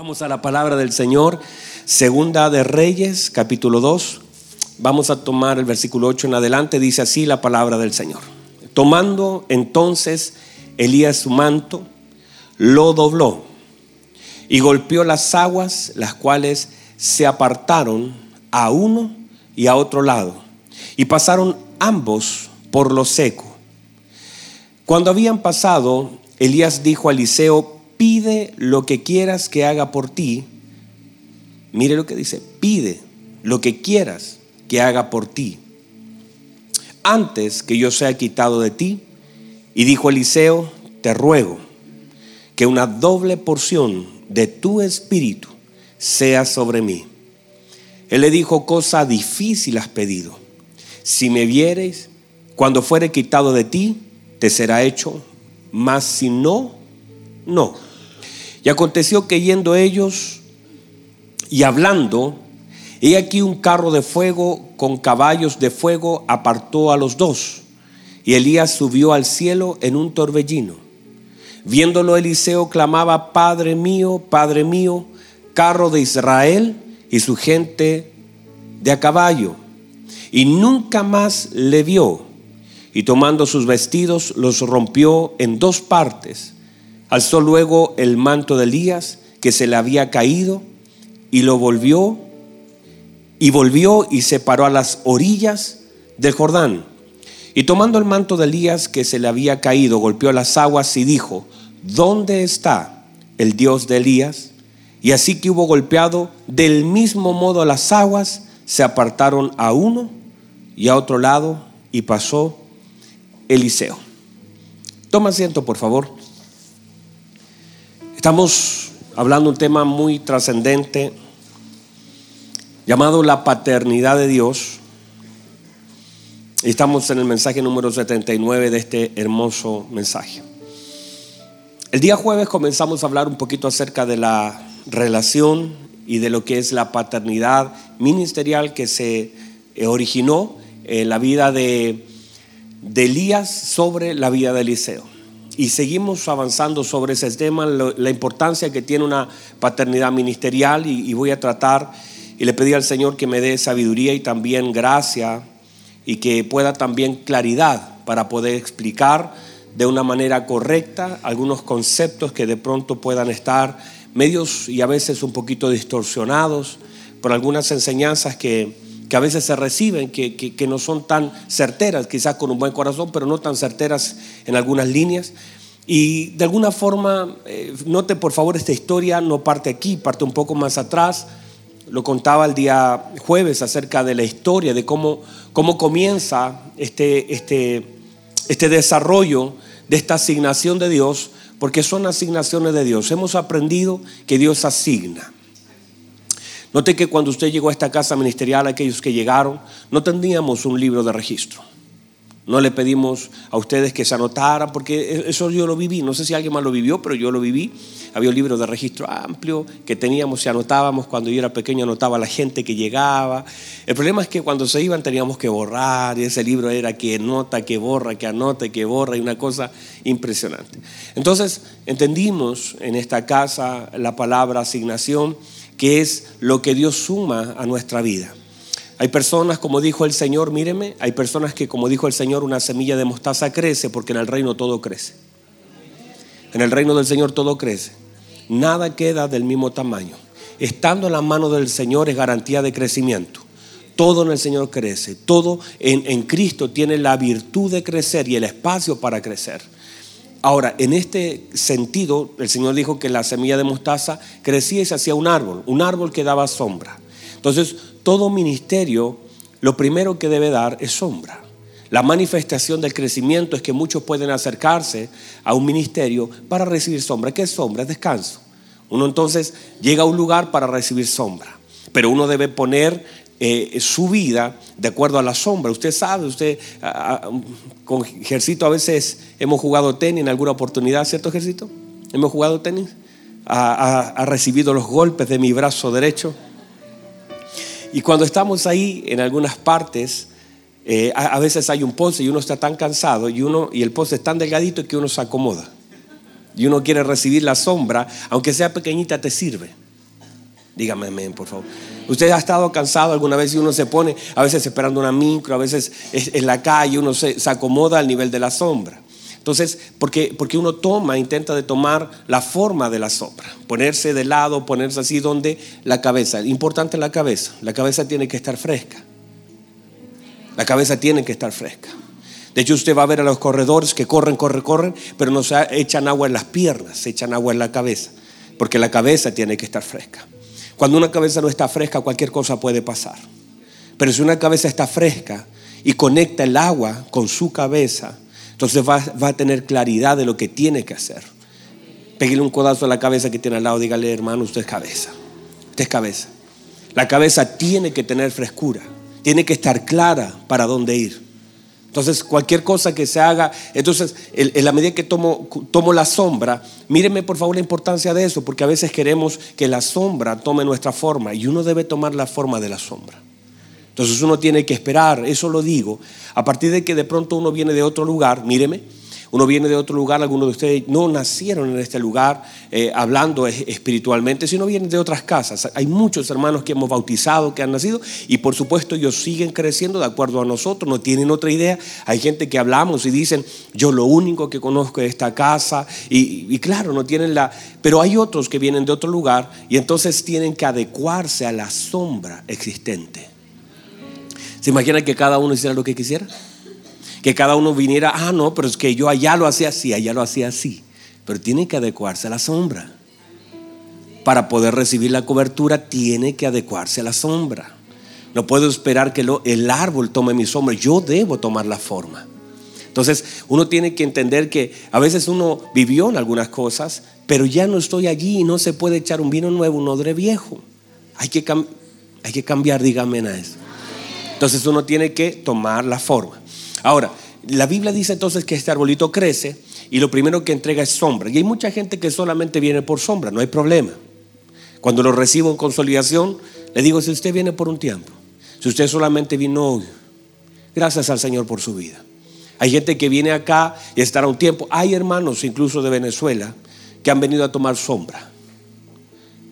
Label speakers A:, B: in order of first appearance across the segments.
A: Vamos a la palabra del Señor, segunda de Reyes, capítulo 2. Vamos a tomar el versículo 8 en adelante, dice así la palabra del Señor. Tomando entonces Elías su manto, lo dobló y golpeó las aguas, las cuales se apartaron a uno y a otro lado, y pasaron ambos por lo seco. Cuando habían pasado, Elías dijo a Eliseo, pide lo que quieras que haga por ti. Mire lo que dice, pide lo que quieras que haga por ti. Antes que yo sea quitado de ti. Y dijo Eliseo, te ruego que una doble porción de tu espíritu sea sobre mí. Él le dijo, cosa difícil has pedido. Si me vieres, cuando fuere quitado de ti, te será hecho, mas si no, no. Y aconteció que yendo ellos y hablando, he aquí un carro de fuego con caballos de fuego apartó a los dos. Y Elías subió al cielo en un torbellino. Viéndolo Eliseo clamaba, Padre mío, Padre mío, carro de Israel y su gente de a caballo. Y nunca más le vio. Y tomando sus vestidos los rompió en dos partes Alzó luego el manto de Elías que se le había caído y lo volvió y volvió y se paró a las orillas del Jordán. Y tomando el manto de Elías que se le había caído, golpeó las aguas y dijo, ¿dónde está el Dios de Elías? Y así que hubo golpeado, del mismo modo las aguas se apartaron a uno y a otro lado y pasó Eliseo. Toma asiento, por favor. Estamos hablando de un tema muy trascendente llamado la paternidad de Dios. Estamos en el mensaje número 79 de este hermoso mensaje. El día jueves comenzamos a hablar un poquito acerca de la relación y de lo que es la paternidad ministerial que se originó en la vida de, de Elías sobre la vida de Eliseo y seguimos avanzando sobre ese tema, la importancia que tiene una paternidad ministerial y, voy a tratar y le pedí al Señor que me dé sabiduría y también gracia y que pueda también claridad para poder explicar de una manera correcta algunos conceptos que de pronto puedan estar medios y a veces un poquito distorsionados por algunas enseñanzas que, que a veces se reciben, que, que, no son tan certeras, quizás con un buen corazón, pero no tan certeras en algunas líneas. Y de alguna forma, eh, note por favor, esta historia no parte aquí, parte un poco más atrás. Lo contaba el día jueves acerca de la historia, de cómo, cómo comienza este, este, este desarrollo de esta asignación de Dios, porque son asignaciones de Dios. Hemos aprendido que Dios asigna. Note que cuando usted llegó a esta casa ministerial, aquellos que llegaron, no teníamos un libro de registro. No le pedimos a ustedes que se anotaran, porque e-, eso yo lo viví. No sé si alguien más lo vivió, pero yo lo viví. Había un libro de registro amplio que teníamos y anotábamos. Cuando yo era pequeño anotaba a la gente que llegaba. El problema es que cuando se iban teníamos que borrar. Y ese libro era que anota, que borra, que anota, que borra. Y una cosa impresionante. Entonces entendimos en esta casa la palabra asignación que es lo que Dios suma a nuestra vida. Hay personas, como dijo el Señor, míreme, hay personas que, como dijo el Señor, una semilla de mostaza crece porque en el reino todo crece. En el reino del Señor todo crece. Nada queda del mismo tamaño. Estando en la mano del Señor es garantía de crecimiento. Todo en el Señor crece. Todo en, en Cristo tiene la virtud de crecer y el espacio para crecer. Ahora, en este sentido, el Señor dijo que la semilla de mostaza crecía y se hacía un árbol, un árbol que daba sombra. Entonces, todo ministerio lo primero que debe dar es sombra. La manifestación del crecimiento es que muchos pueden acercarse a un ministerio para recibir sombra. ¿Qué es sombra? Es descanso. Uno entonces llega a un lugar para recibir sombra, pero uno debe poner eh, su vida de acuerdo a la sombra. Usted sabe, usted con Ejercito a veces hemos jugado tenis en alguna oportunidad, ¿cierto Ejercito? Hemos jugado tenis. Ha, recibido los golpes de mi brazo derecho. Y cuando estamos ahí en algunas partes, eh, a, veces hay un poste y uno está tan cansado y, uno, y el poste es tan delgadito que uno se acomoda. Y uno quiere recibir la sombra, aunque sea pequeñita, te sirve. Dígame amén, por favor. Usted ha estado cansado alguna vez y uno se pone, a veces esperando una micro, a veces en la calle, uno se, acomoda al nivel de la sombra. Entonces, porque, porque uno toma, intenta de tomar la forma de la sombra, ponerse de lado, ponerse así donde la cabeza. Importante la cabeza, la cabeza tiene que estar fresca. La cabeza tiene que estar fresca. De hecho, usted va a ver a los corredores que corren, corren, corren, pero no se echan agua en las piernas, se echan agua en la cabeza, porque la cabeza tiene que estar fresca. Cuando una cabeza no está fresca, cualquier cosa puede pasar. Pero si una cabeza está fresca y conecta el agua con su cabeza, entonces va, a tener claridad de lo que tiene que hacer. Pégale un codazo a la cabeza que tiene al lado, dígale, hermano, usted es cabeza. Usted es cabeza. La cabeza tiene que tener frescura, tiene que estar clara para dónde ir. Entonces, cualquier cosa que se haga, entonces, en, la medida que tomo, tomo la sombra, míreme por favor la importancia de eso, porque a veces queremos que la sombra tome nuestra forma y uno debe tomar la forma de la sombra. Entonces uno tiene que esperar, eso lo digo, a partir de que de pronto uno viene de otro lugar, míreme, uno viene de otro lugar, algunos de ustedes no nacieron en este lugar eh, hablando espiritualmente, sino vienen de otras casas. Hay muchos hermanos que hemos bautizado, que han nacido, y por supuesto ellos siguen creciendo de acuerdo a nosotros, no tienen otra idea. Hay gente que hablamos y dicen, yo lo único que conozco es esta casa, y, y claro, no tienen la... Pero hay otros que vienen de otro lugar y entonces tienen que adecuarse a la sombra existente. ¿Se imagina que cada uno hiciera lo que quisiera? Que cada uno viniera, ah, no, pero es que yo allá lo hacía así, allá lo hacía así. Pero tiene que adecuarse a la sombra. Para poder recibir la cobertura tiene que adecuarse a la sombra. No puedo esperar que el árbol tome mi sombra, yo debo tomar la forma. Entonces uno tiene que entender que a veces uno vivió en algunas cosas, pero ya no estoy allí y no se puede echar un vino nuevo, un odre viejo. Hay que, hay que cambiar, dígame a eso. Entonces uno tiene que tomar la forma. Ahora, la Biblia dice entonces que este arbolito crece y lo primero que entrega es sombra. Y hay mucha gente que solamente viene por sombra, no hay problema. Cuando lo recibo en consolidación, le digo, si usted viene por un tiempo, si usted solamente vino hoy, gracias al Señor por su vida. Hay gente que viene acá y estará un tiempo. Hay hermanos incluso de Venezuela que han venido a tomar sombra.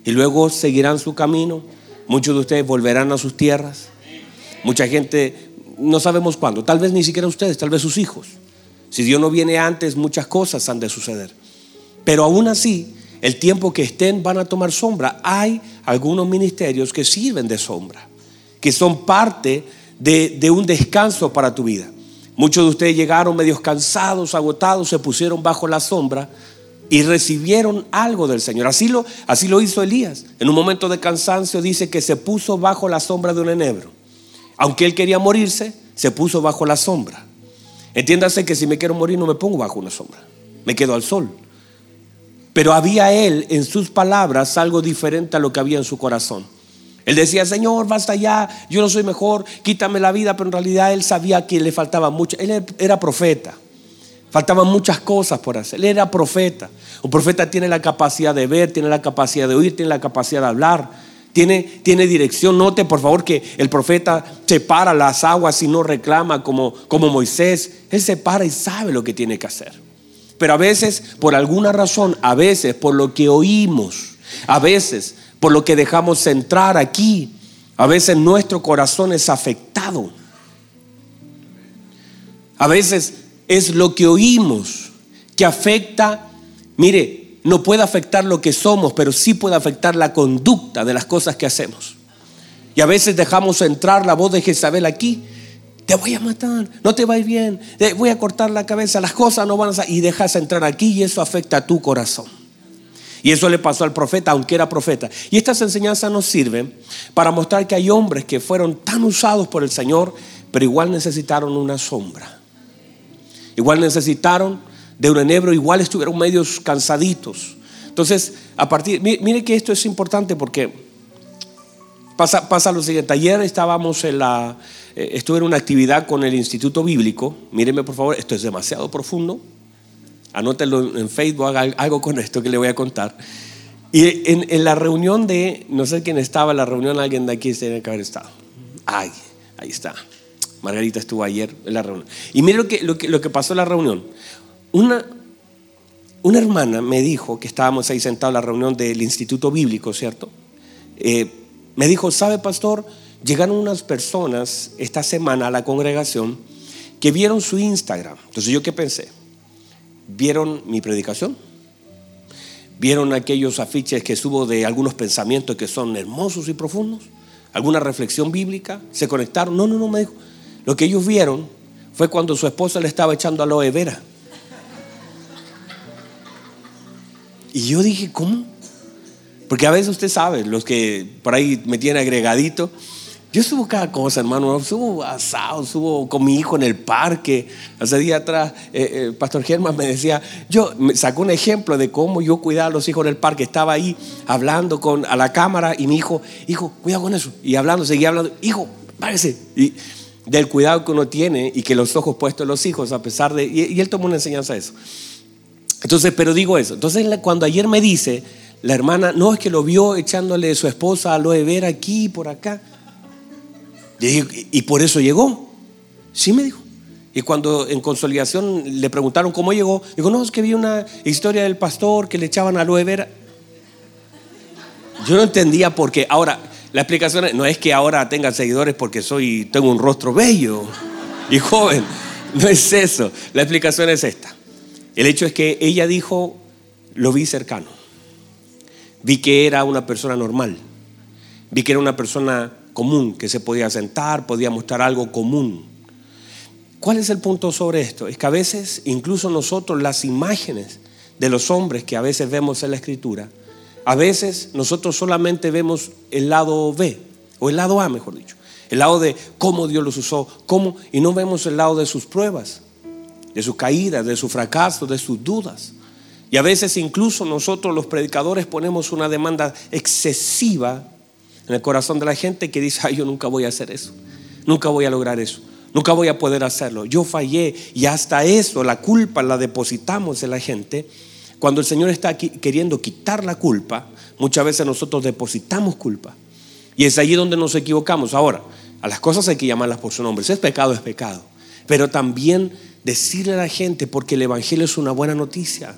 A: Y luego seguirán su camino. Muchos de ustedes volverán a sus tierras. Mucha gente no sabemos cuándo, tal vez ni siquiera ustedes, tal vez sus hijos. Si Dios no viene antes, muchas cosas han de suceder. Pero aún así, el tiempo que estén van a tomar sombra. Hay algunos ministerios que sirven de sombra, que son parte de, un descanso para tu vida. Muchos de ustedes llegaron medios cansados, agotados, se pusieron bajo la sombra y recibieron algo del Señor. Así lo, así lo hizo Elías. En un momento de cansancio dice que se puso bajo la sombra de un enebro. Aunque él quería morirse, se puso bajo la sombra. Entiéndase que si me quiero morir no me pongo bajo una sombra, me quedo al sol. Pero había él en sus palabras algo diferente a lo que había en su corazón. Él decía, Señor, basta ya, yo no soy mejor, quítame la vida, pero en realidad él sabía que le faltaba mucho. Él era profeta, faltaban muchas cosas por hacer. Él era profeta. Un profeta tiene la capacidad de ver, tiene la capacidad de oír, tiene la capacidad de hablar tiene, dirección. Note por favor que el profeta separa las aguas y no reclama como, como Moisés. Él se para y sabe lo que tiene que hacer. Pero a veces, por alguna razón, a veces por lo que oímos, a veces por lo que dejamos entrar aquí, a veces nuestro corazón es afectado. A veces es lo que oímos que afecta, mire, no puede afectar lo que somos, pero sí puede afectar la conducta de las cosas que hacemos. Y a veces dejamos entrar la voz de Jezabel aquí. Te voy a matar, no te va bien, te voy a cortar la cabeza, las cosas no van a salir. Y dejas entrar aquí y eso afecta a tu corazón. Y eso le pasó al profeta, aunque era profeta. Y estas enseñanzas nos sirven para mostrar que hay hombres que fueron tan usados por el Señor, pero igual necesitaron una sombra. Igual necesitaron de un enebro, igual estuvieron medios cansaditos. Entonces, a partir, mire, que esto es importante porque pasa, pasa lo siguiente. Ayer estábamos en la, eh, estuve en una actividad con el Instituto Bíblico. Míreme por favor, esto es demasiado profundo. Anótenlo en Facebook, haga algo con esto que le voy a contar. Y en, la reunión de, no sé quién estaba, en la reunión alguien de aquí tiene que haber estado. Ay, ahí está. Margarita estuvo ayer en la reunión. Y mire lo que, lo que, lo que pasó en la reunión. Una, hermana me dijo que estábamos ahí sentados en la reunión del Instituto Bíblico, ¿cierto? eh, me dijo, ¿sabe pastor? Llegaron unas personas esta semana a la congregación que vieron su Instagram. Entonces yo qué pensé? ¿Vieron mi predicación? ¿Vieron aquellos afiches que subo de algunos pensamientos que son hermosos y profundos? ¿Alguna reflexión bíblica? ¿Se conectaron? No, no, no, me dijo. Lo que ellos vieron fue cuando su esposa le estaba echando aloe vera. Y yo dije, ¿cómo? Porque a veces usted sabe, los que por ahí me tienen agregadito, yo subo cada cosa, hermano. Subo asado, subo con mi hijo en el parque. Hace día atrás, eh, eh, Pastor Germán me decía, yo me sacó un ejemplo de cómo yo cuidaba a los hijos en el parque. Estaba ahí hablando con, a la cámara y mi hijo, hijo, cuidado con eso. Y hablando, seguía hablando, hijo, párese. Y del cuidado que uno tiene y que los ojos puestos en los hijos, a pesar de. Y, y él tomó una enseñanza de eso. Entonces, pero digo eso. Entonces, cuando ayer me dice la hermana, no es que lo vio echándole su esposa a aloe vera aquí y por acá. ¿y por eso llegó? Sí, me dijo. Y cuando en consolidación le preguntaron cómo llegó, dijo, no, es que vi una historia del pastor que le echaban aloe vera. Yo no entendía por qué. Ahora, la explicación no es que ahora tenga seguidores porque soy, tengo un rostro bello y joven. No es eso. La explicación es esta. El hecho es que ella dijo, lo vi cercano. Vi que era una persona normal. Vi que era una persona común, que se podía sentar, podía mostrar algo común. ¿Cuál es el punto sobre esto? Es que a veces, incluso nosotros, las imágenes de los hombres que a veces vemos en la escritura, a veces nosotros solamente vemos el lado B, o el lado A, mejor dicho, el lado de cómo Dios los usó, cómo, y no vemos el lado de sus pruebas, de sus caídas, de su fracaso, de sus dudas. Y a veces incluso nosotros los predicadores ponemos una demanda excesiva en el corazón de la gente que dice, ay, yo nunca voy a hacer eso, nunca voy a lograr eso, nunca voy a poder hacerlo. Yo fallé y hasta eso, la culpa la depositamos en la gente. Cuando el Señor está aquí queriendo quitar la culpa, muchas veces nosotros depositamos culpa. Y es allí donde nos equivocamos. Ahora, a las cosas hay que llamarlas por su nombre. Si es pecado, es pecado. Pero también decirle a la gente, porque el Evangelio es una buena noticia.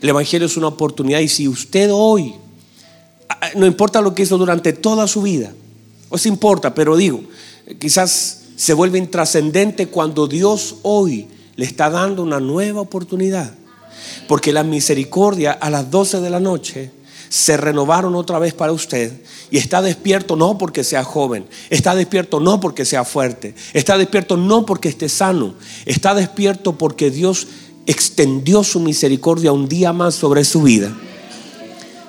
A: El Evangelio es una oportunidad. Y si usted hoy no importa lo que hizo durante toda su vida, o se importa, pero digo, quizás se vuelve intrascendente cuando Dios hoy le está dando una nueva oportunidad. Porque la misericordia a las 12 de la noche se renovaron otra vez para usted y está despierto no porque sea joven, está despierto no porque sea fuerte, está despierto no porque esté sano, está despierto porque Dios extendió su misericordia un día más sobre su vida.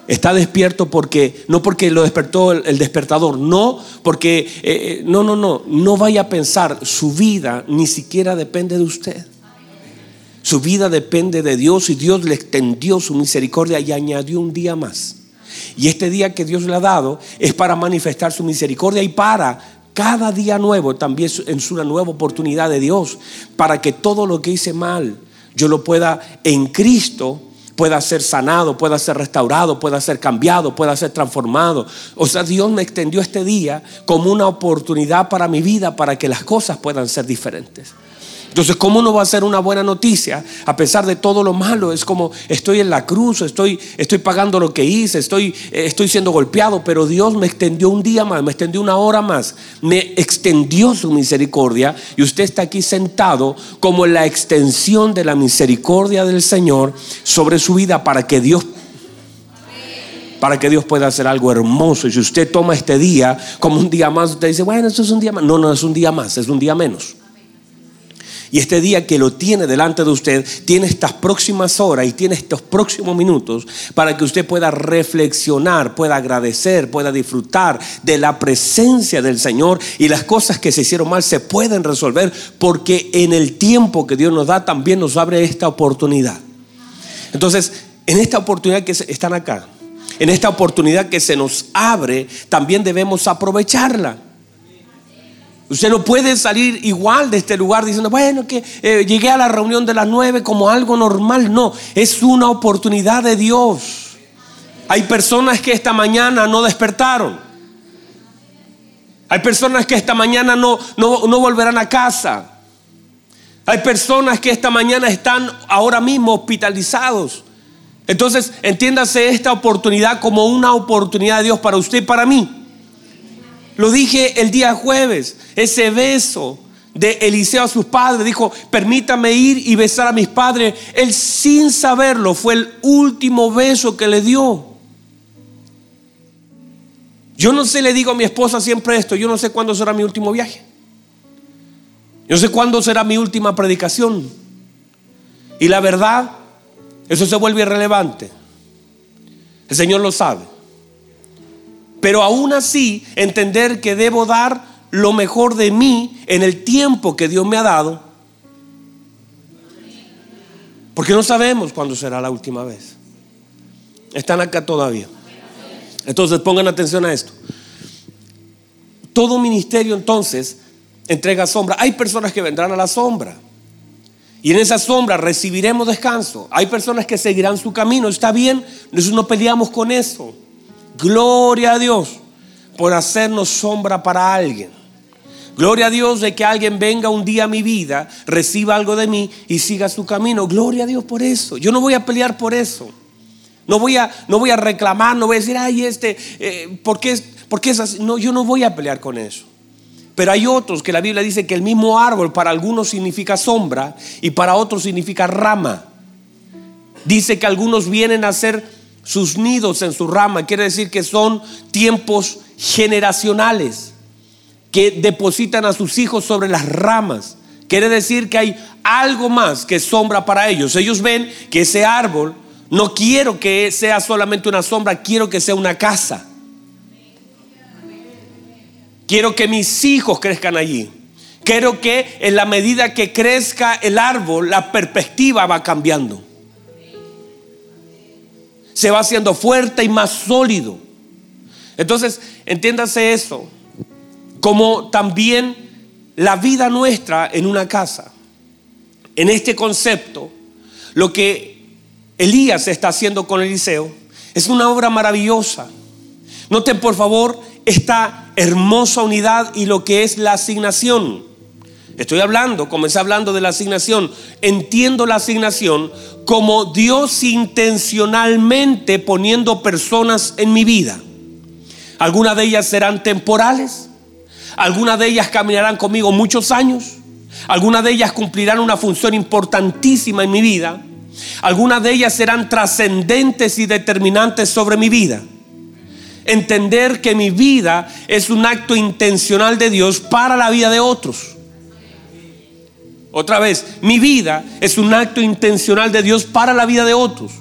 A: Está despierto porque, no porque lo despertó el, despertador, no porque, eh, eh, no, no, no, no vaya a pensar, su vida ni siquiera depende de usted. Su vida depende de Dios y Dios le extendió su misericordia y añadió un día más. Y este día que Dios le ha dado es para manifestar su misericordia y para cada día nuevo también es una nueva oportunidad de Dios para que todo lo que hice mal yo lo pueda en Cristo pueda ser sanado, pueda ser restaurado, pueda ser cambiado, pueda ser transformado. O sea, Dios me extendió este día como una oportunidad para mi vida para que las cosas puedan ser diferentes. Entonces, ¿cómo no va a ser una buena noticia a pesar de todo lo malo? Es como estoy en la cruz, estoy, estoy pagando lo que hice, estoy, eh, estoy siendo golpeado, pero Dios me extendió un día más, me extendió una hora más, me extendió su misericordia y usted está aquí sentado como la extensión de la misericordia del Señor sobre su vida para que Dios para que Dios pueda hacer algo hermoso. Y si usted toma este día como un día más, usted dice, bueno, esto es un día más. No, no es un día más, es un día menos. Y este día que lo tiene delante de usted, tiene estas próximas horas y tiene estos próximos minutos para que usted pueda reflexionar, pueda agradecer, pueda disfrutar de la presencia del Señor y las cosas que se hicieron mal se pueden resolver porque en el tiempo que Dios nos da también nos abre esta oportunidad. Entonces, en esta oportunidad que están acá, en esta oportunidad que se nos abre, también debemos aprovecharla. Usted no puede salir igual de este lugar diciendo, bueno, que eh, llegué a la reunión de las nueve como algo normal. No, es una oportunidad de Dios. Hay personas que esta mañana no despertaron. Hay personas que esta mañana no, no, no volverán a casa. Hay personas que esta mañana están ahora mismo hospitalizados. Entonces, entiéndase esta oportunidad como una oportunidad de Dios para usted y para mí. Lo dije el día jueves, ese beso de Eliseo a sus padres, dijo, permítame ir y besar a mis padres. Él sin saberlo fue el último beso que le dio. Yo no sé, le digo a mi esposa siempre esto, yo no sé cuándo será mi último viaje. Yo sé cuándo será mi última predicación. Y la verdad, eso se vuelve irrelevante. El Señor lo sabe. Pero aún así, entender que debo dar lo mejor de mí en el tiempo que Dios me ha dado. Porque no sabemos cuándo será la última vez. Están acá todavía. Entonces pongan atención a esto. Todo ministerio entonces entrega sombra. Hay personas que vendrán a la sombra. Y en esa sombra recibiremos descanso. Hay personas que seguirán su camino. Está bien, nosotros no peleamos con eso. Gloria a Dios por hacernos sombra para alguien. Gloria a Dios de que alguien venga un día a mi vida, reciba algo de mí y siga su camino. Gloria a Dios por eso. Yo no voy a pelear por eso. No voy a, no voy a reclamar, no voy a decir, ay, este, eh, ¿por, ¿por qué es así? No, yo no voy a pelear con eso. Pero hay otros que la Biblia dice que el mismo árbol para algunos significa sombra y para otros significa rama. Dice que algunos vienen a hacer sus nidos en su rama. Quiere decir que son tiempos generacionales que depositan a sus hijos sobre las ramas. Quiere decir que hay algo más que sombra para ellos. Ellos ven que ese árbol no quiero que sea solamente una sombra, quiero que sea una casa. Quiero que mis hijos crezcan allí. Quiero que en la medida que crezca el árbol, la perspectiva va cambiando. Se va haciendo fuerte y más sólido. Entonces, entiéndase eso. Como también la vida nuestra en una casa. En este concepto, lo que Elías está haciendo con Eliseo es una obra maravillosa. Noten por favor esta hermosa unidad y lo que es la asignación. Estoy hablando, comencé hablando de la asignación. Entiendo la asignación como Dios intencionalmente poniendo personas en mi vida. Algunas de ellas serán temporales, algunas de ellas caminarán conmigo muchos años, algunas de ellas cumplirán una función importantísima en mi vida, algunas de ellas serán trascendentes y determinantes sobre mi vida entender que mi vida es un acto intencional de Dios para la vida de otros. Otra vez, mi vida es un acto intencional de Dios para la vida de otros.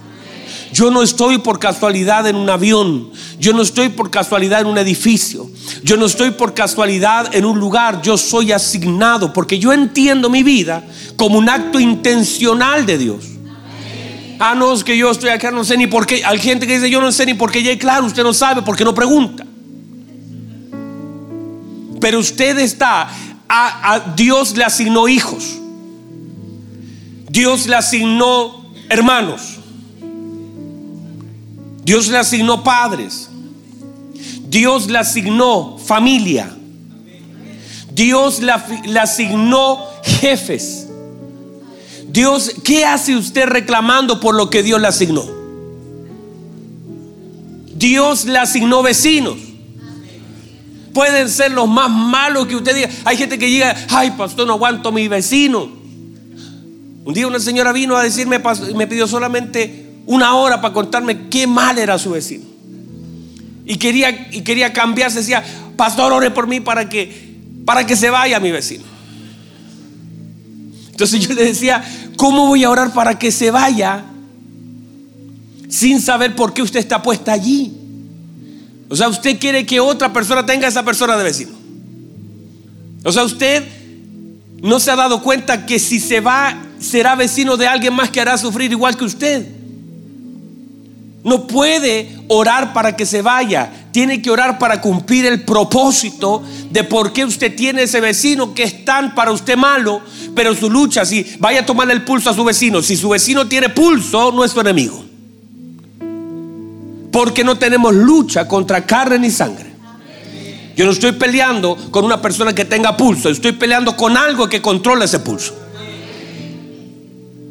A: Yo no estoy por casualidad en un avión. Yo no estoy por casualidad en un edificio. Yo no estoy por casualidad en un lugar. Yo soy asignado porque yo entiendo mi vida como un acto intencional de Dios. Ah, no, es que yo estoy acá, no sé ni por qué. Hay gente que dice, yo no sé ni por qué. Y claro, usted no sabe porque no pregunta. Pero usted está, a Dios le asignó hijos. Dios le asignó hermanos. Dios le asignó padres. Dios le asignó familia. Dios le, asignó jefes. Dios, ¿qué hace usted reclamando por lo que Dios le asignó? Dios le asignó vecinos. Pueden ser los más malos que usted diga. Hay gente que llega, ay, pastor, no aguanto a mi vecino. Un día una señora vino a decirme, me pidió solamente una hora para contarme qué mal era su vecino. Y quería, y quería cambiarse, decía, pastor, ore por mí para que, para que se vaya mi vecino. Entonces yo le decía, ¿cómo voy a orar para que se vaya sin saber por qué usted está puesta allí? O sea, usted quiere que otra persona tenga a esa persona de vecino. O sea, usted no se ha dado cuenta que si se va, será vecino de alguien más que hará sufrir igual que usted. No puede orar para que se vaya. Tiene que orar para cumplir el propósito de por qué usted tiene ese vecino que es tan para usted malo, pero su lucha, si vaya a tomarle el pulso a su vecino, si su vecino tiene pulso, no es su enemigo. Porque no tenemos lucha contra carne ni sangre. Yo no estoy peleando con una persona que tenga pulso, estoy peleando con algo que controla ese pulso.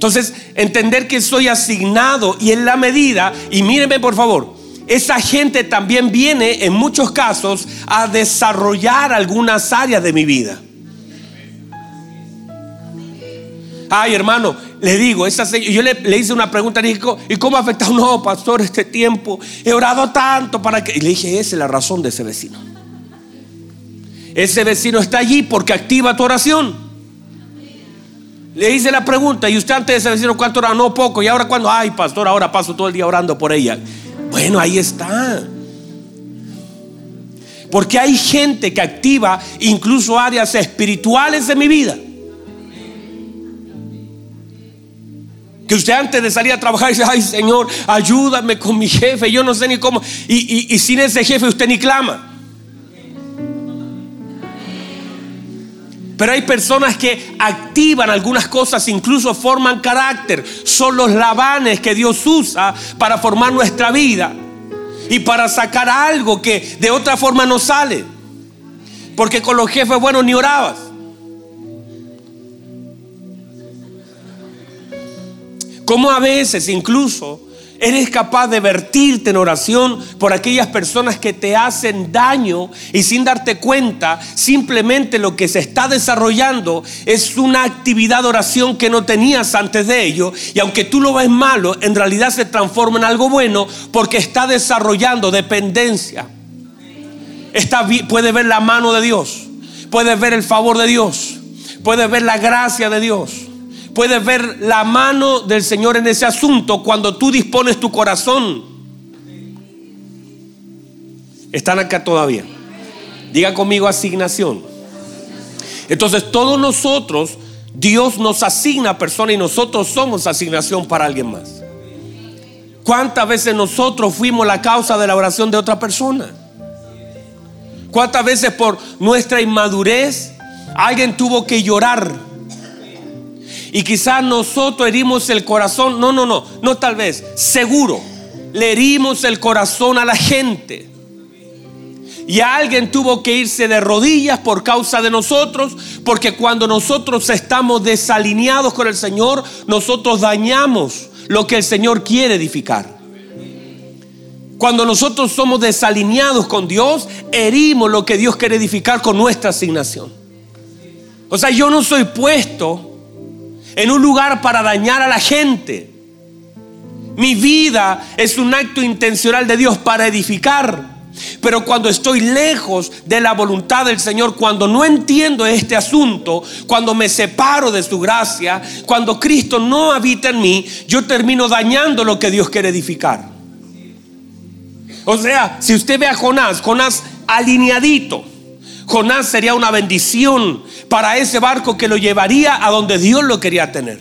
A: Entonces, entender que soy asignado y en la medida, y mírenme por favor, esa gente también viene en muchos casos a desarrollar algunas áreas de mi vida. Ay, hermano, le digo, esa, yo le, hice una pregunta, le dije, ¿y cómo ha afectado? No, pastor, este tiempo, he orado tanto para que... Y le dije, esa es la razón de ese vecino. Ese vecino está allí porque activa tu oración. Le hice la pregunta, ¿y usted antes de vecino cuánto oraba? No, poco. ¿Y ahora cuando? Ay, pastor, ahora paso todo el día orando por ella. Bueno, ahí está. Porque hay gente que activa incluso áreas espirituales de mi vida. Que usted antes de salir a trabajar dice, ay Señor, ayúdame con mi jefe, yo no sé ni cómo. Y, sin ese jefe usted ni clama. Pero hay personas que activan algunas cosas, incluso forman carácter. Son los lavanes que Dios usa para formar nuestra vida y para sacar algo que de otra forma no sale. Porque con los jefes buenos ni orabas. Como a veces incluso eres capaz de vertirte en oración por aquellas personas que te hacen daño y sin darte cuenta, simplemente lo que se está desarrollando es una actividad de oración que no tenías antes de ello y aunque tú lo ves malo, en realidad se transforma en algo bueno porque está desarrollando dependencia. Está, puede ver la mano de Dios, puedes ver el favor de Dios, puedes ver la gracia de Dios puedes ver la mano del Señor en ese asunto cuando tú dispones tu corazón. Están acá todavía. Diga conmigo asignación. Entonces todos nosotros, Dios nos asigna personas y nosotros somos asignación para alguien más. ¿Cuántas veces nosotros fuimos la causa de la oración de otra persona? ¿Cuántas veces por nuestra inmadurez alguien tuvo que llorar y quizás nosotros herimos el corazón, no, no, no, no tal vez, seguro, le herimos el corazón a la gente. Y alguien tuvo que irse de rodillas por causa de nosotros, porque cuando nosotros estamos desalineados con el Señor, nosotros dañamos lo que el Señor quiere edificar. Cuando nosotros somos desalineados con Dios, herimos lo que Dios quiere edificar con nuestra asignación. O sea, yo no soy puesto en un lugar para dañar a la gente. Mi vida es un acto intencional de Dios para edificar. Pero cuando estoy lejos de la voluntad del Señor, cuando no entiendo este asunto, cuando me separo de su gracia, cuando Cristo no habita en mí, yo termino dañando lo que Dios quiere edificar. O sea, si usted ve a Jonás, Jonás alineadito, Jonás sería una bendición para ese barco que lo llevaría a donde Dios lo quería tener.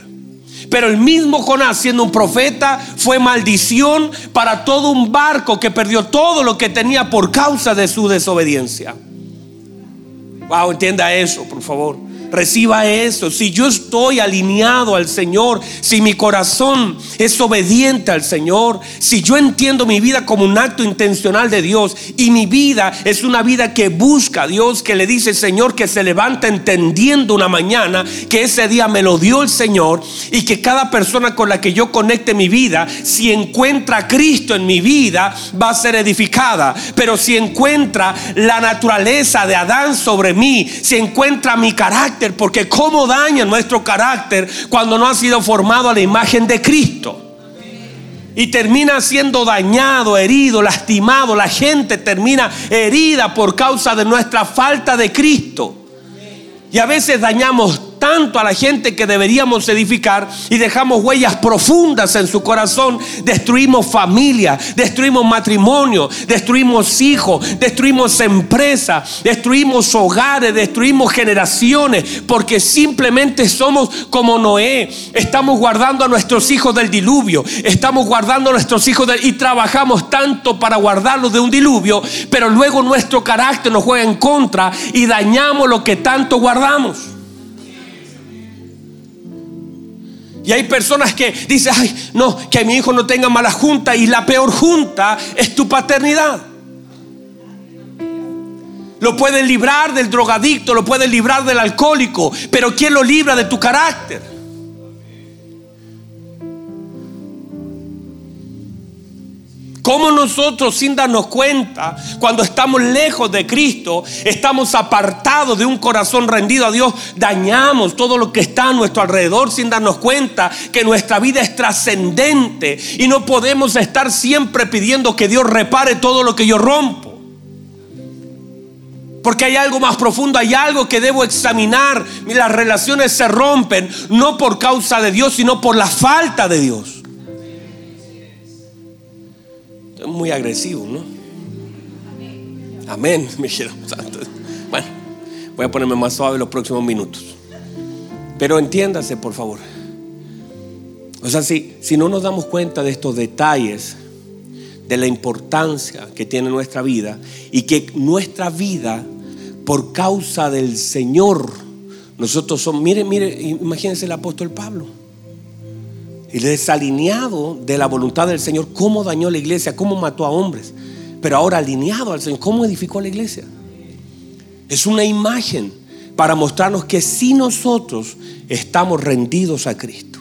A: Pero el mismo Jonás, siendo un profeta, fue maldición para todo un barco que perdió todo lo que tenía por causa de su desobediencia. Wow, entienda eso, por favor reciba eso. Si yo estoy alineado al Señor, si mi corazón es obediente al Señor, si yo entiendo mi vida como un acto intencional de Dios y mi vida es una vida que busca a Dios, que le dice Señor que se levanta entendiendo una mañana que ese día me lo dio el Señor y que cada persona con la que yo conecte mi vida, si encuentra a Cristo en mi vida, va a ser edificada. Pero si encuentra la naturaleza de Adán sobre mí, si encuentra mi carácter, porque cómo daña nuestro carácter cuando no ha sido formado a la imagen de Cristo. Y termina siendo dañado, herido, lastimado. La gente termina herida por causa de nuestra falta de Cristo. Y a veces dañamos tanto a la gente que deberíamos edificar y dejamos huellas profundas en su corazón. Destruimos familia, destruimos matrimonio, destruimos hijos, destruimos empresas, destruimos hogares, destruimos generaciones, porque simplemente somos como Noé. Estamos guardando a nuestros hijos del diluvio, estamos guardando a nuestros hijos y trabajamos tanto para guardarlos de un diluvio, pero luego nuestro carácter nos juega en contra y dañamos lo que tanto guardamos. Y hay personas que dicen, ay, no, que mi hijo no tenga mala junta y la peor junta es tu paternidad. Lo pueden librar del drogadicto, lo pueden librar del alcohólico, pero ¿quién lo libra de tu carácter? Cómo nosotros sin darnos cuenta, cuando estamos lejos de Cristo, estamos apartados de un corazón rendido a Dios, dañamos todo lo que está a nuestro alrededor sin darnos cuenta que nuestra vida es trascendente y no podemos estar siempre pidiendo que Dios repare todo lo que yo rompo. Porque hay algo más profundo, hay algo que debo examinar. Las relaciones se rompen no por causa de Dios, sino por la falta de Dios. Muy agresivo, ¿no? Amén, mi Bueno, voy a ponerme más suave los próximos minutos. Pero entiéndase, por favor. O sea, si, si no nos damos cuenta de estos detalles, de la importancia que tiene nuestra vida y que nuestra vida, por causa del Señor, nosotros somos, mire, mire, imagínense el apóstol Pablo. Y desalineado de la voluntad del Señor, cómo dañó la iglesia, cómo mató a hombres. Pero ahora alineado al Señor, cómo edificó la iglesia. Es una imagen para mostrarnos que si nosotros estamos rendidos a Cristo,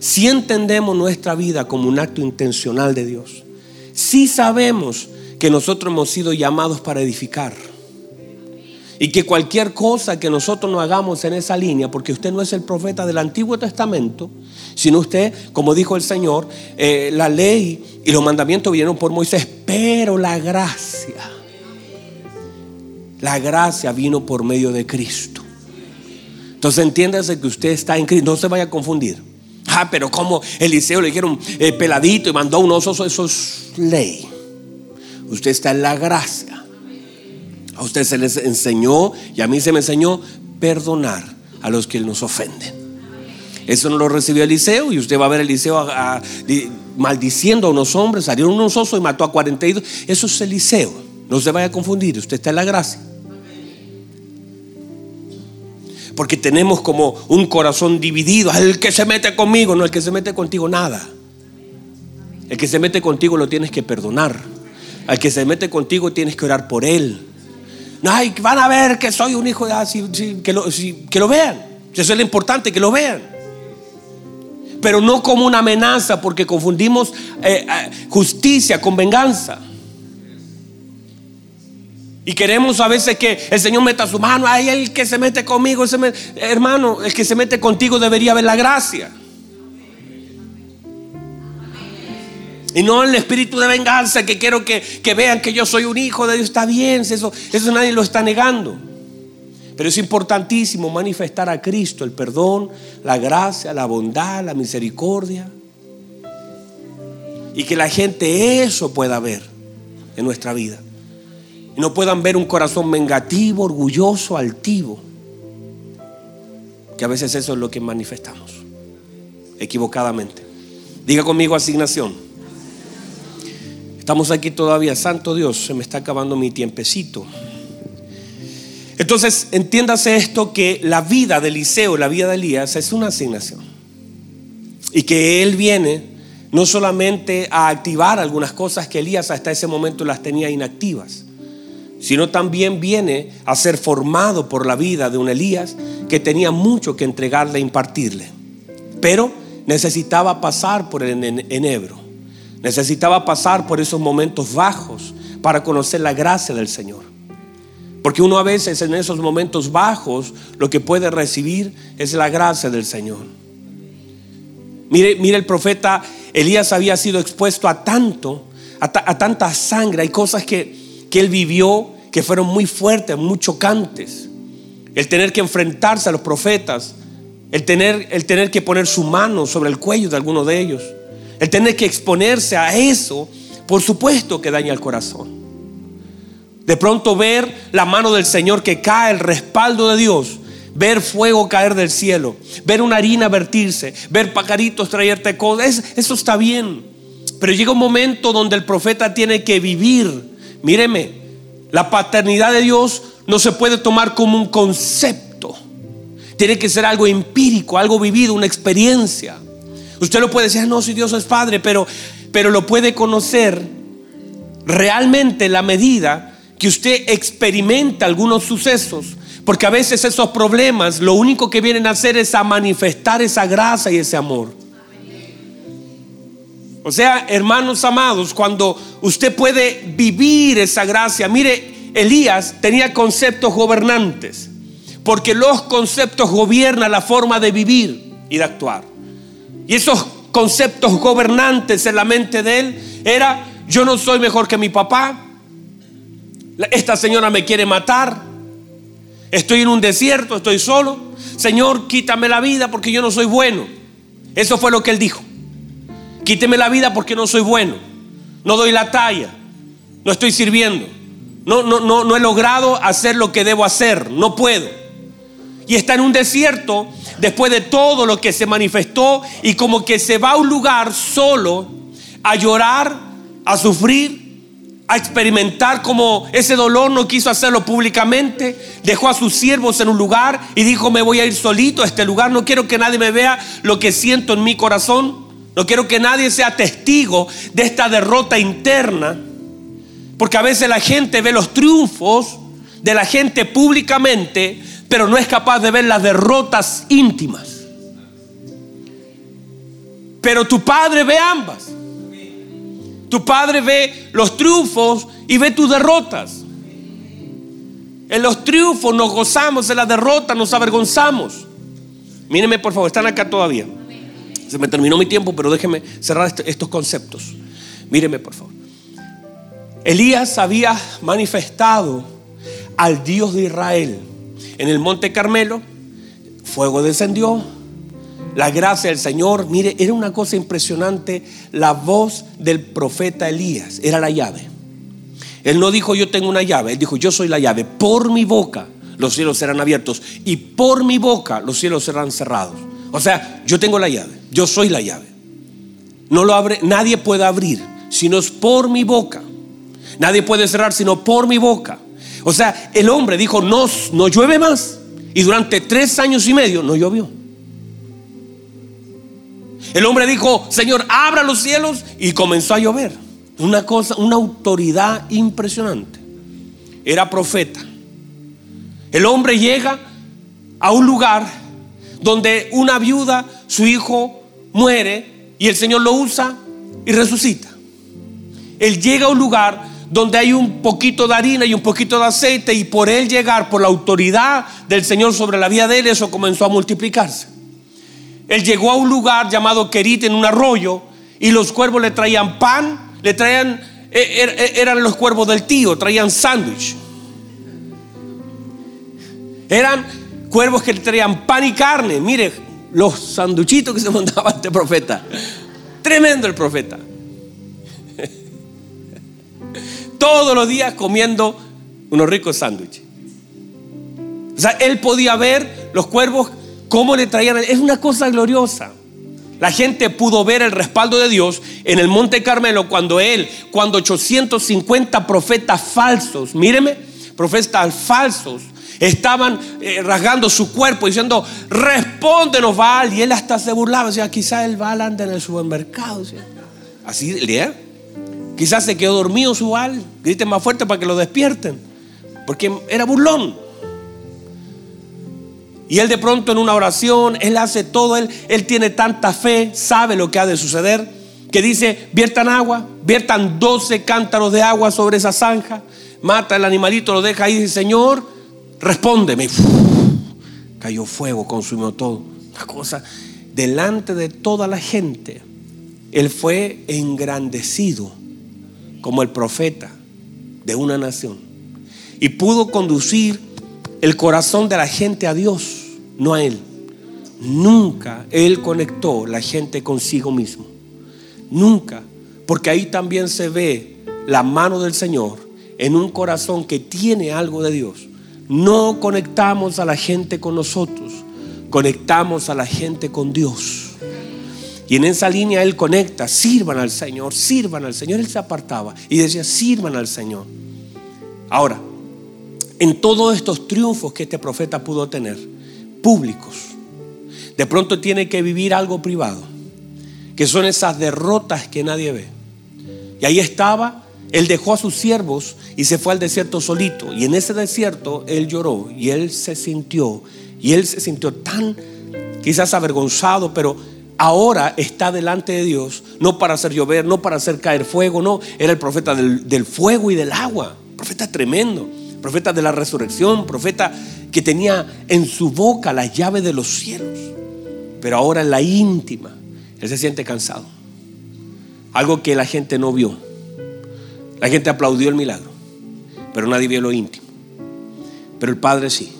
A: si entendemos nuestra vida como un acto intencional de Dios, si sabemos que nosotros hemos sido llamados para edificar. Y que cualquier cosa que nosotros no hagamos en esa línea, porque usted no es el profeta del Antiguo Testamento, sino usted, como dijo el Señor, eh, la ley y los mandamientos vinieron por Moisés, pero la gracia, la gracia vino por medio de Cristo. Entonces entiéndase que usted está en Cristo, no se vaya a confundir. Ah, pero como Eliseo le dijeron eh, peladito y mandó un oso, eso es ley. Usted está en la gracia. A usted se les enseñó y a mí se me enseñó perdonar a los que nos ofenden. Eso no lo recibió Eliseo y usted va a ver Eliseo maldiciendo a unos hombres, salieron unos osos y mató a 42. Eso es Eliseo. No se vaya a confundir, usted está en la gracia. Porque tenemos como un corazón dividido. El que se mete conmigo, no el que se mete contigo, nada. El que se mete contigo lo tienes que perdonar. Al que se mete contigo tienes que orar por él. No, van a ver que soy un hijo de así, que, lo, que lo vean. Eso es lo importante, que lo vean. Pero no como una amenaza, porque confundimos eh, eh, justicia con venganza. Y queremos a veces que el Señor meta su mano. Ay, el que se mete conmigo, hermano, el que se mete contigo debería ver la gracia. Y no el espíritu de venganza que quiero que, vean que yo soy un hijo de Dios. Está bien, eso, eso nadie lo está negando. Pero es importantísimo manifestar a Cristo el perdón, la gracia, la bondad, la misericordia. Y que la gente eso pueda ver en nuestra vida y no puedan ver un corazón vengativo, orgulloso, altivo. Que a veces eso es lo que manifestamos, equivocadamente. Diga conmigo asignación. Estamos aquí todavía, Santo Dios, se me está acabando mi tiempecito. Entonces, entiéndase esto que la vida de Eliseo, la vida de Elías es una asignación. Y que él viene no solamente a activar algunas cosas que Elías hasta ese momento las tenía inactivas, sino también viene a ser formado por la vida de un Elías que tenía mucho que entregarle e impartirle. Pero necesitaba pasar por el enebro, necesitaba pasar por esos momentos bajos para conocer la gracia del Señor. Porque uno a veces en esos momentos bajos lo que puede recibir es la gracia del Señor. Mire, mire el profeta Elías había sido expuesto a tanto, a tanta sangre, hay cosas que que él vivió que fueron muy fuertes, muy chocantes. El tener que enfrentarse a los profetas, el tener, el tener que poner su mano sobre el cuello de alguno de ellos, el tener que exponerse a eso, por supuesto que daña el corazón. De pronto ver la mano del Señor que cae, el respaldo de Dios, ver fuego caer del cielo, ver una harina vertirse, ver pajaritos traerte cosas, eso está bien. Pero llega un momento donde el profeta tiene que vivir Míreme, la paternidad de Dios no se puede tomar como un concepto. Tiene que ser algo empírico, algo vivido, una experiencia. Usted lo puede decir, ah, no, si Dios es Padre, pero, pero lo puede conocer realmente la medida que usted experimenta algunos sucesos. Porque a veces esos problemas lo único que vienen a hacer es a manifestar esa gracia y ese amor. O sea, hermanos amados, cuando usted puede vivir esa gracia, mire, Elías tenía conceptos gobernantes, porque los conceptos gobiernan la forma de vivir y de actuar. Y esos conceptos gobernantes en la mente de él era, yo no soy mejor que mi papá, esta señora me quiere matar, estoy en un desierto, estoy solo, Señor, quítame la vida porque yo no soy bueno. Eso fue lo que él dijo. Quíteme la vida porque no soy bueno. No doy la talla. No estoy sirviendo. No, no, no, no he logrado hacer lo que debo hacer. No puedo. Y está en un desierto después de todo lo que se manifestó y como que se va a un lugar solo a llorar, a sufrir, a experimentar como ese dolor no quiso hacerlo públicamente, dejó a sus siervos en un lugar y dijo, me voy a ir solito a este lugar, no quiero que nadie me vea lo que siento en mi corazón. No quiero que nadie sea testigo de esta derrota interna, porque a veces la gente ve los triunfos de la gente públicamente, pero no es capaz de ver las derrotas íntimas. Pero tu padre ve ambas. Tu padre ve los triunfos y ve tus derrotas. En los triunfos nos gozamos, en la derrota nos avergonzamos. Mírenme por favor, están acá todavía. Se me terminó mi tiempo, pero déjeme cerrar estos conceptos. Míreme, por favor. Elías había manifestado al Dios de Israel en el monte Carmelo. Fuego descendió. La gracia del Señor, mire, era una cosa impresionante. La voz del profeta Elías era la llave. Él no dijo yo tengo una llave, él dijo yo soy la llave. Por mi boca los cielos serán abiertos y por mi boca los cielos serán cerrados. O sea, yo tengo la llave, yo soy la llave. No lo abre, nadie puede abrir si no es por mi boca. Nadie puede cerrar sino por mi boca. O sea, el hombre dijo, no, no llueve más. Y durante tres años y medio no llovió. El hombre dijo, Señor, abra los cielos y comenzó a llover. Una cosa, una autoridad impresionante. Era profeta. El hombre llega a un lugar donde una viuda, su hijo muere y el Señor lo usa y resucita. Él llega a un lugar donde hay un poquito de harina y un poquito de aceite y por él llegar, por la autoridad del Señor sobre la vida de él, eso comenzó a multiplicarse. Él llegó a un lugar llamado Kerit en un arroyo y los cuervos le traían pan, le traían, e, er, e, eran los cuervos del tío, traían sándwich. Eran cuervos que le traían pan y carne. Mire, los sanduchitos que se mandaba este profeta. Tremendo el profeta. Todos los días comiendo unos ricos sándwiches. O sea, él podía ver los cuervos cómo le traían. Es una cosa gloriosa. La gente pudo ver el respaldo de Dios en el Monte Carmelo cuando él, cuando 850 profetas falsos, míreme, profetas falsos, estaban eh, rasgando su cuerpo diciendo, respóndenos, Val. Y él hasta se burlaba, decía, quizás el Val anda en el supermercado. Así lea. Quizás se quedó dormido su Val. Griten más fuerte para que lo despierten. Porque era burlón. Y él de pronto en una oración, él hace todo, él, él tiene tanta fe, sabe lo que ha de suceder, que dice, viertan agua, viertan 12 cántaros de agua sobre esa zanja, mata el animalito, lo deja ahí dice, Señor, respóndeme. cayó fuego, consumió todo. Una cosa, delante de toda la gente, él fue engrandecido como el profeta de una nación. Y pudo conducir el corazón de la gente a Dios, no a él. Nunca él conectó la gente consigo mismo. Nunca. Porque ahí también se ve la mano del Señor en un corazón que tiene algo de Dios no conectamos a la gente con nosotros, conectamos a la gente con Dios. Y en esa línea Él conecta, sirvan al Señor, sirvan al Señor. Él se apartaba y decía, sirvan al Señor. Ahora, en todos estos triunfos que este profeta pudo tener, públicos, de pronto tiene que vivir algo privado, que son esas derrotas que nadie ve. Y ahí estaba él dejó a sus siervos y se fue al desierto solito. Y en ese desierto él lloró y él se sintió, y él se sintió tan quizás avergonzado, pero ahora está delante de Dios no para hacer llover, no para hacer caer fuego, no, era el profeta del, fuego y del agua, profeta tremendo, profeta de la resurrección, profeta que tenía en su boca la llave de los cielos, pero ahora en la íntima, él se siente cansado, algo que la gente no vio, la gente aplaudió el milagro, pero nadie vio lo íntimo, pero el Padre sí.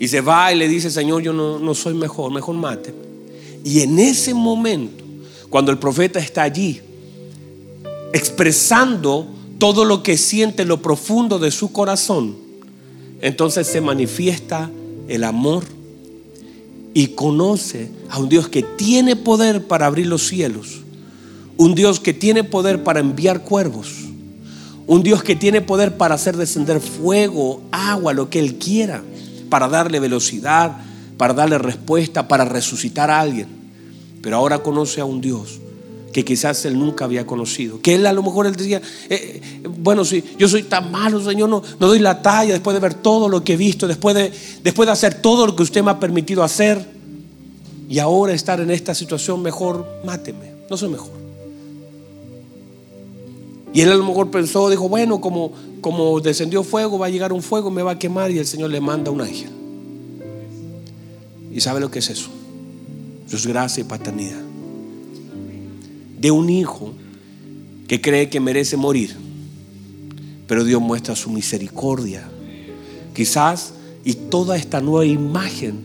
A: Y se va y le dice, Señor, yo no, no soy mejor, mejor mate. Y en ese momento, cuando el profeta está allí, expresando todo lo que siente en lo profundo de su corazón, entonces se manifiesta el amor y conoce a un Dios que tiene poder para abrir los cielos, un Dios que tiene poder para enviar cuervos, un Dios que tiene poder para hacer descender fuego, agua, lo que Él quiera para darle velocidad, para darle respuesta, para resucitar a alguien. Pero ahora conoce a un Dios que quizás él nunca había conocido. Que él a lo mejor él decía, eh, eh, bueno, si yo soy tan malo, Señor, no, no doy la talla después de ver todo lo que he visto, después de, después de hacer todo lo que usted me ha permitido hacer. Y ahora estar en esta situación, mejor máteme, no soy mejor. Y él a lo mejor pensó, dijo, bueno, como, como descendió fuego, va a llegar un fuego, me va a quemar y el Señor le manda un ángel. ¿Y sabe lo que es eso? Eso es gracia y paternidad. De un hijo que cree que merece morir, pero Dios muestra su misericordia. Quizás, y toda esta nueva imagen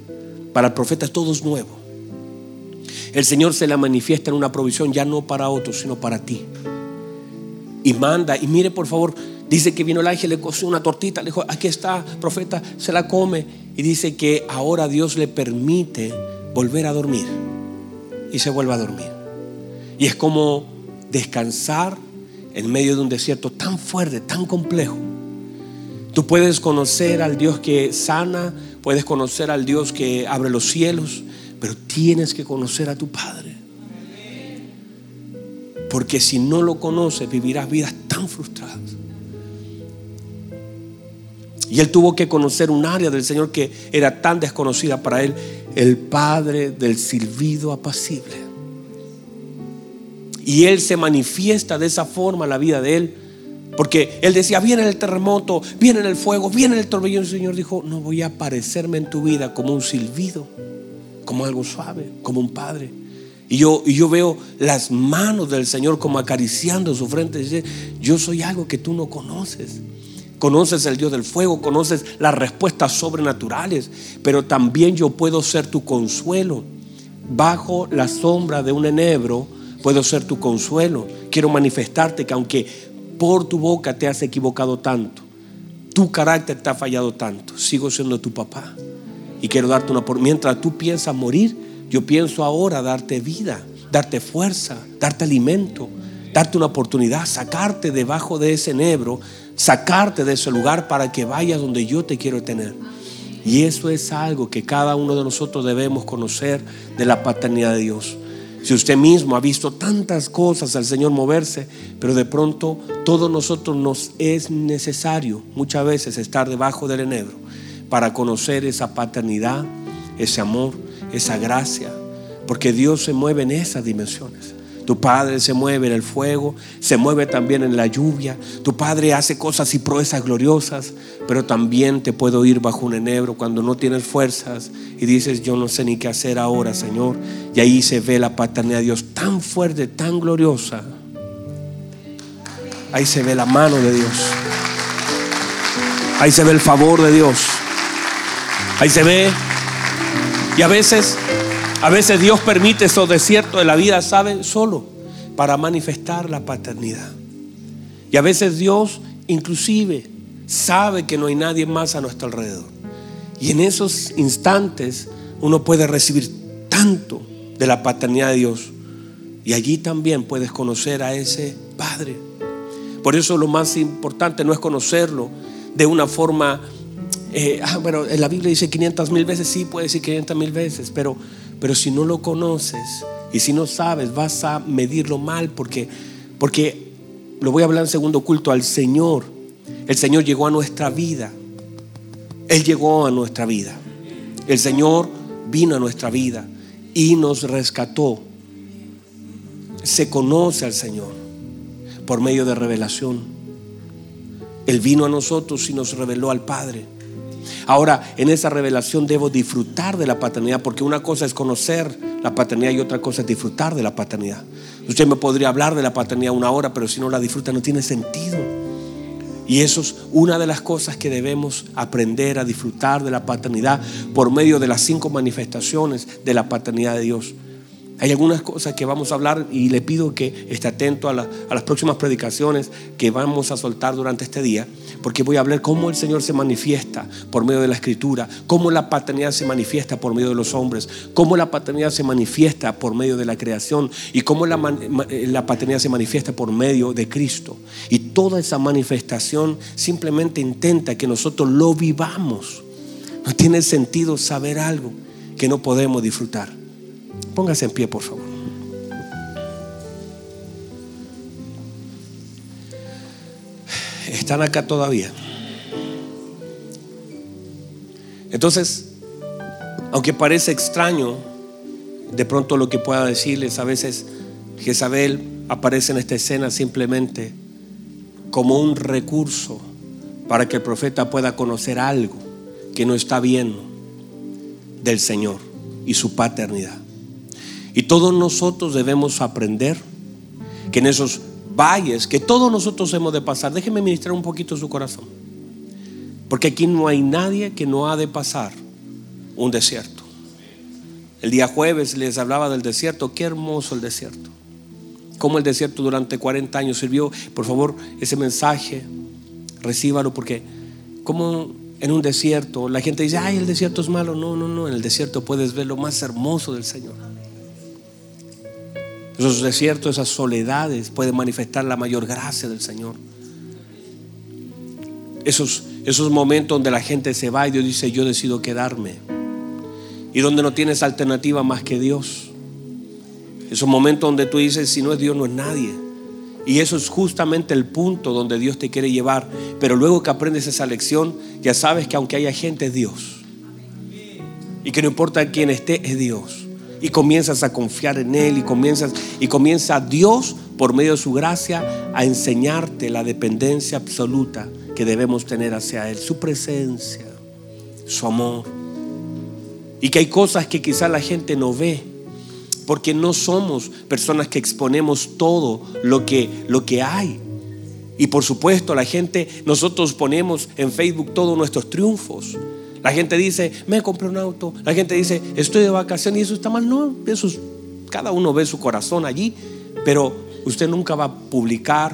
A: para el profeta todo es nuevo. El Señor se la manifiesta en una provisión ya no para otros, sino para ti. Y manda, y mire por favor, Dice que vino el ángel, le coció una tortita, le dijo, aquí está, profeta, se la come. Y dice que ahora Dios le permite volver a dormir. Y se vuelve a dormir. Y es como descansar en medio de un desierto tan fuerte, tan complejo. Tú puedes conocer al Dios que sana, puedes conocer al Dios que abre los cielos, pero tienes que conocer a tu Padre. Porque si no lo conoces, vivirás vidas tan frustradas. Y él tuvo que conocer un área del Señor que era tan desconocida para él, el Padre del silbido apacible. Y él se manifiesta de esa forma en la vida de él. Porque él decía, viene el terremoto, viene el fuego, viene el torbellino. El Señor dijo, no voy a aparecerme en tu vida como un silbido, como algo suave, como un padre. Y yo, y yo veo las manos del Señor como acariciando su frente. dice, yo soy algo que tú no conoces conoces el Dios del fuego, conoces las respuestas sobrenaturales, pero también yo puedo ser tu consuelo. Bajo la sombra de un enebro puedo ser tu consuelo. Quiero manifestarte que aunque por tu boca te has equivocado tanto, tu carácter te ha fallado tanto, sigo siendo tu papá. Y quiero darte una por mientras tú piensas morir, yo pienso ahora darte vida, darte fuerza, darte alimento, darte una oportunidad, sacarte debajo de ese enebro sacarte de ese lugar para que vayas donde yo te quiero tener. Y eso es algo que cada uno de nosotros debemos conocer de la paternidad de Dios. Si usted mismo ha visto tantas cosas al Señor moverse, pero de pronto todos nosotros nos es necesario muchas veces estar debajo del enebro para conocer esa paternidad, ese amor, esa gracia, porque Dios se mueve en esas dimensiones. Tu Padre se mueve en el fuego, se mueve también en la lluvia. Tu Padre hace cosas y proezas gloriosas, pero también te puedo oír bajo un enebro cuando no tienes fuerzas y dices, yo no sé ni qué hacer ahora, Señor. Y ahí se ve la paternidad de Dios tan fuerte, tan gloriosa. Ahí se ve la mano de Dios. Ahí se ve el favor de Dios. Ahí se ve. Y a veces a veces Dios permite esos desiertos de la vida, ¿saben? Solo para manifestar la paternidad. Y a veces Dios inclusive sabe que no hay nadie más a nuestro alrededor. Y en esos instantes uno puede recibir tanto de la paternidad de Dios. Y allí también puedes conocer a ese Padre. Por eso lo más importante no es conocerlo de una forma, eh, ah, bueno, en la Biblia dice 500 mil veces, sí, puede decir 500 mil veces, pero pero si no lo conoces y si no sabes, vas a medirlo mal porque, porque lo voy a hablar en segundo culto al Señor. El Señor llegó a nuestra vida. Él llegó a nuestra vida. El Señor vino a nuestra vida y nos rescató. se conoce al Señor por medio de revelación. Él vino a nosotros y nos reveló al Padre. Ahora, en esa revelación debo disfrutar de la paternidad, porque una cosa es conocer la paternidad y otra cosa es disfrutar de la paternidad. Usted me podría hablar de la paternidad una hora, pero si no la disfruta no tiene sentido. Y eso es una de las cosas que debemos aprender a disfrutar de la paternidad por medio de las cinco manifestaciones de la paternidad de Dios. Hay algunas cosas que vamos a hablar y le pido que esté atento a, las próximas predicaciones que vamos a soltar durante este día, porque voy a hablar cómo el Señor se manifiesta por medio de la escritura, cómo la paternidad se manifiesta por medio de los hombres, cómo la paternidad se manifiesta por medio de la creación y cómo la, la paternidad se manifiesta por medio de Cristo. Y toda esa manifestación simplemente intenta que nosotros lo vivamos. No tiene sentido saber algo que no podemos disfrutar. Póngase en pie, por favor. Están acá todavía. Entonces, aunque parece extraño, de pronto lo que pueda decirles, a veces Jezabel aparece en esta escena simplemente como un recurso para que el profeta pueda conocer algo que no está viendo del Señor y su paternidad. Y todos nosotros debemos aprender que en esos valles que todos nosotros hemos de pasar, déjeme ministrar un poquito su corazón. Porque aquí no hay nadie que no ha de pasar un desierto. El día jueves les hablaba del desierto, qué hermoso el desierto. Cómo el desierto durante 40 años sirvió. Por favor, ese mensaje, recíbalo porque como en un desierto la gente dice, ay, el desierto es malo. No, no, no, en el desierto puedes ver lo más hermoso del Señor. Esos desiertos, esas soledades pueden manifestar la mayor gracia del Señor. Esos, esos momentos donde la gente se va y Dios dice, yo decido quedarme. Y donde no tienes alternativa más que Dios. Esos momentos donde tú dices, si no es Dios, no es nadie. Y eso es justamente el punto donde Dios te quiere llevar. Pero luego que aprendes esa lección, ya sabes que aunque haya gente, es Dios. Y que no importa quién esté, es Dios y comienzas a confiar en Él y comienzas y comienza Dios por medio de su gracia a enseñarte la dependencia absoluta que debemos tener hacia Él, su presencia, su amor. Y que hay cosas que quizá la gente no ve, porque no somos personas que exponemos todo lo que, lo que hay. Y por supuesto, la gente, nosotros ponemos en Facebook todos nuestros triunfos. La gente dice, me compré un auto. La gente dice, estoy de vacaciones y eso está mal. No, eso cada uno ve su corazón allí, pero usted nunca va a publicar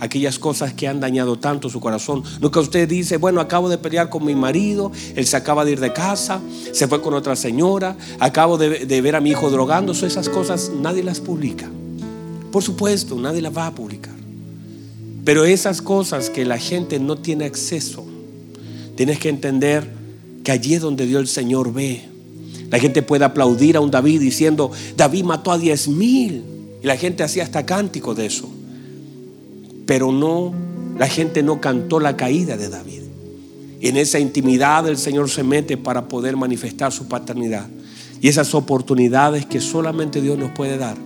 A: aquellas cosas que han dañado tanto su corazón. Nunca usted dice, bueno, acabo de pelear con mi marido, él se acaba de ir de casa, se fue con otra señora, acabo de, de ver a mi hijo drogándose, esas cosas nadie las publica. Por supuesto, nadie las va a publicar. Pero esas cosas que la gente no tiene acceso, tienes que entender que allí es donde Dios el Señor ve. La gente puede aplaudir a un David diciendo, David mató a diez mil. Y la gente hacía hasta cántico de eso. Pero no, la gente no cantó la caída de David. Y en esa intimidad el Señor se mete para poder manifestar su paternidad. Y esas oportunidades que solamente Dios nos puede dar.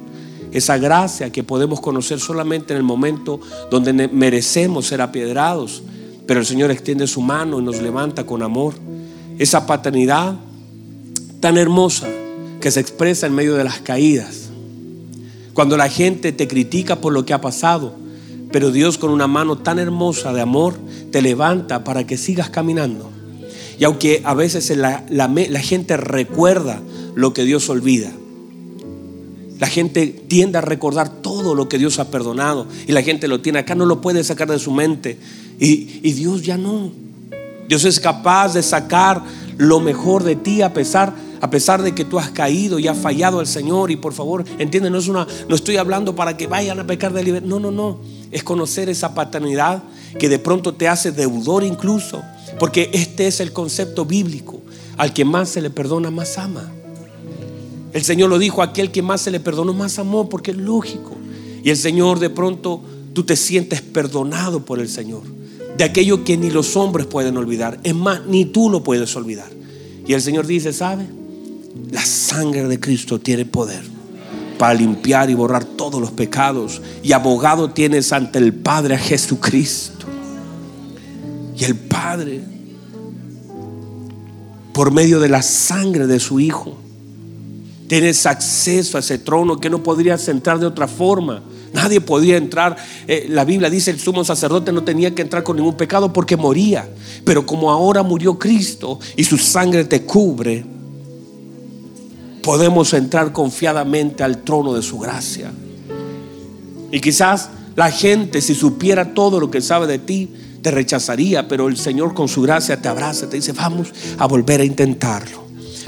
A: Esa gracia que podemos conocer solamente en el momento donde merecemos ser apiedrados. Pero el Señor extiende su mano y nos levanta con amor esa paternidad tan hermosa que se expresa en medio de las caídas. Cuando la gente te critica por lo que ha pasado, pero Dios con una mano tan hermosa de amor te levanta para que sigas caminando. Y aunque a veces la, la, gente recuerda lo que Dios olvida, la gente tiende a recordar todo lo que Dios ha perdonado y la gente lo tiene acá, no lo puede sacar de su mente. Y, y Dios ya no. Dios es capaz de sacar lo mejor de ti a pesar, a pesar de que tú has caído y has fallado al Señor. Y por favor, entiende, no, es una, no estoy hablando para que vayan a pecar de libertad. No, no, no. Es conocer esa paternidad que de pronto te hace deudor incluso. Porque este es el concepto bíblico. Al que más se le perdona, más ama. El Señor lo dijo, aquel que más se le perdonó, más amó, porque es lógico. Y el Señor de pronto, tú te sientes perdonado por el Señor de aquello que ni los hombres pueden olvidar. Es más, ni tú lo puedes olvidar. Y el Señor dice, ¿sabe? La sangre de Cristo tiene poder para limpiar y borrar todos los pecados. Y abogado tienes ante el Padre a Jesucristo. Y el Padre, por medio de la sangre de su Hijo, tienes acceso a ese trono que no podrías entrar de otra forma. Nadie podía entrar. Eh, la Biblia dice el sumo sacerdote no tenía que entrar con ningún pecado porque moría. Pero como ahora murió Cristo y su sangre te cubre, podemos entrar confiadamente al trono de su gracia. Y quizás la gente, si supiera todo lo que sabe de ti, te rechazaría, pero el Señor con su gracia te abraza, te dice, vamos a volver a intentarlo.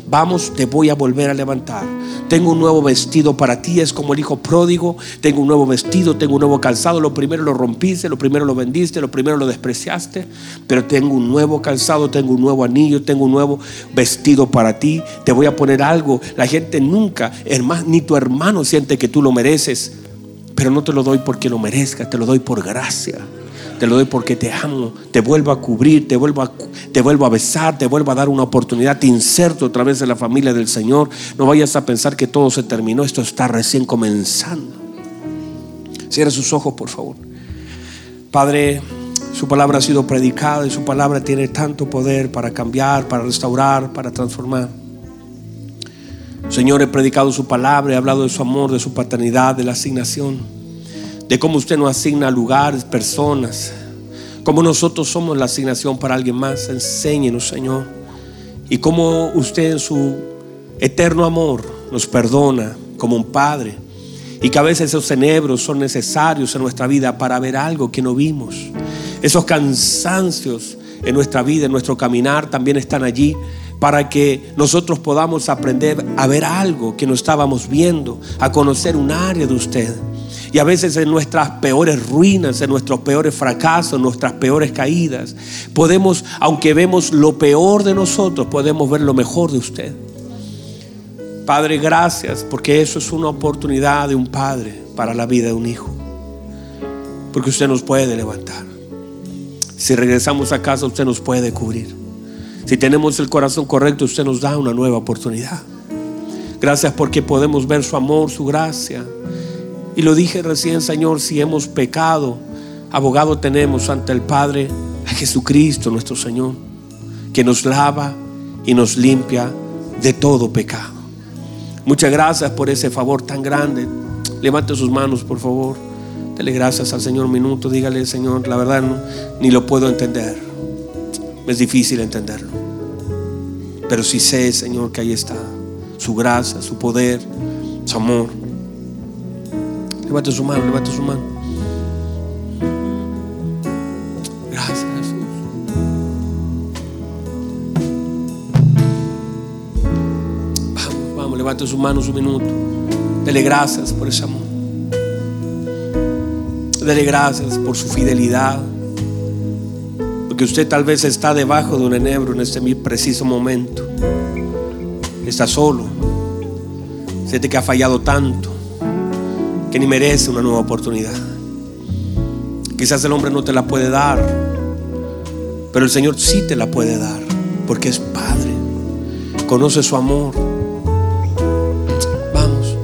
A: Vamos, te voy a volver a levantar. Tengo un nuevo vestido para ti, es como el hijo pródigo. Tengo un nuevo vestido, tengo un nuevo calzado. Lo primero lo rompiste, lo primero lo vendiste, lo primero lo despreciaste. Pero tengo un nuevo calzado, tengo un nuevo anillo, tengo un nuevo vestido para ti. Te voy a poner algo. La gente nunca, hermano, ni tu hermano siente que tú lo mereces. Pero no te lo doy porque lo merezca, te lo doy por gracia. Te lo doy porque te amo. Te vuelvo a cubrir, te vuelvo a, te vuelvo a besar, te vuelvo a dar una oportunidad. Te inserto otra vez en la familia del Señor. No vayas a pensar que todo se terminó. Esto está recién comenzando. Cierra sus ojos, por favor. Padre, su palabra ha sido predicada y su palabra tiene tanto poder para cambiar, para restaurar, para transformar. Señor, he predicado su palabra, he hablado de su amor, de su paternidad, de la asignación de cómo usted nos asigna lugares, personas, cómo nosotros somos la asignación para alguien más. Enséñenos, Señor. Y cómo usted en su eterno amor nos perdona como un Padre. Y que a veces esos enebros son necesarios en nuestra vida para ver algo que no vimos. Esos cansancios en nuestra vida, en nuestro caminar, también están allí para que nosotros podamos aprender a ver algo que no estábamos viendo, a conocer un área de usted. Y a veces en nuestras peores ruinas, en nuestros peores fracasos, en nuestras peores caídas, podemos, aunque vemos lo peor de nosotros, podemos ver lo mejor de usted. Padre, gracias, porque eso es una oportunidad de un padre para la vida de un hijo. Porque usted nos puede levantar. Si regresamos a casa, usted nos puede cubrir. Si tenemos el corazón correcto, usted nos da una nueva oportunidad. Gracias porque podemos ver su amor, su gracia. Y lo dije recién, Señor, si hemos pecado, abogado tenemos ante el Padre a Jesucristo nuestro Señor, que nos lava y nos limpia de todo pecado. Muchas gracias por ese favor tan grande. Levante sus manos, por favor. Dele gracias al Señor un minuto. Dígale, Señor, la verdad ni lo puedo entender. Es difícil entenderlo. Pero sí sé, Señor, que ahí está su gracia, su poder, su amor. Levante su mano, levante su mano. Gracias, Jesús. Vamos, vamos, levante su mano un minuto. Dele gracias por ese amor. Dele gracias por su fidelidad. Porque usted tal vez está debajo de un enebro en este preciso momento. Está solo. Siente que ha fallado tanto que ni merece una nueva oportunidad. Quizás el hombre no te la puede dar, pero el Señor sí te la puede dar, porque es Padre, conoce su amor. Vamos,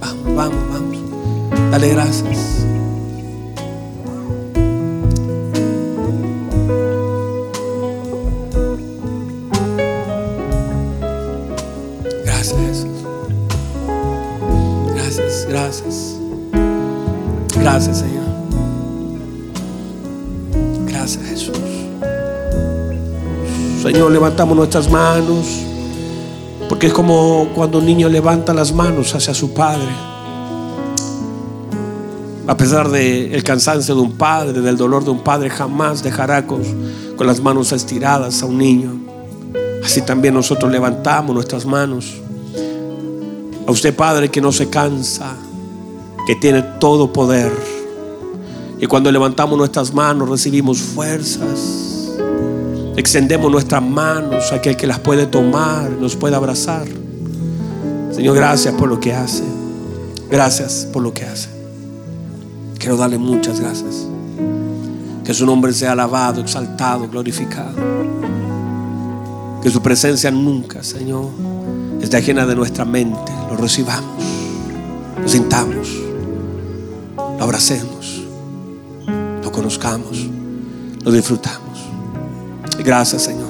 A: vamos, vamos, vamos. Dale gracias. Levantamos nuestras manos. Porque es como cuando un niño levanta las manos hacia su padre. A pesar del cansancio de un padre, del dolor de un padre, jamás dejará con las manos estiradas a un niño. Así también nosotros levantamos nuestras manos. A usted, Padre, que no se cansa, que tiene todo poder. Y cuando levantamos nuestras manos recibimos fuerzas. Extendemos nuestras manos a aquel que las puede tomar, nos puede abrazar. Señor, gracias por lo que hace. Gracias por lo que hace. Quiero darle muchas gracias. Que su nombre sea alabado, exaltado, glorificado. Que su presencia nunca, Señor, esté ajena de nuestra mente. Lo recibamos. lo sintamos, lo abracemos, lo conozcamos, lo disfrutamos. Gracias, Señor.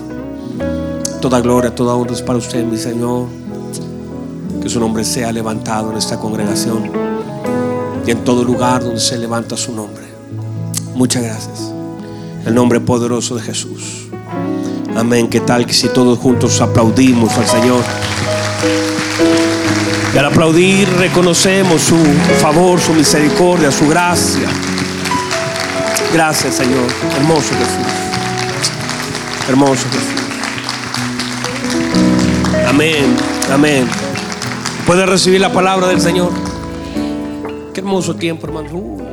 A: Toda gloria, toda honra es para usted, mi Señor. Que su nombre sea levantado en esta congregación y en todo lugar donde se levanta su nombre. Muchas gracias. El nombre poderoso de Jesús. Amén. ¿Qué tal que si todos juntos aplaudimos al Señor? Y al aplaudir reconocemos su favor, su misericordia, su gracia. Gracias Señor. Hermoso Jesús. Hermoso. Amén. Amén. ¿Puede recibir la palabra del Señor? Qué hermoso tiempo, hermano. Uh.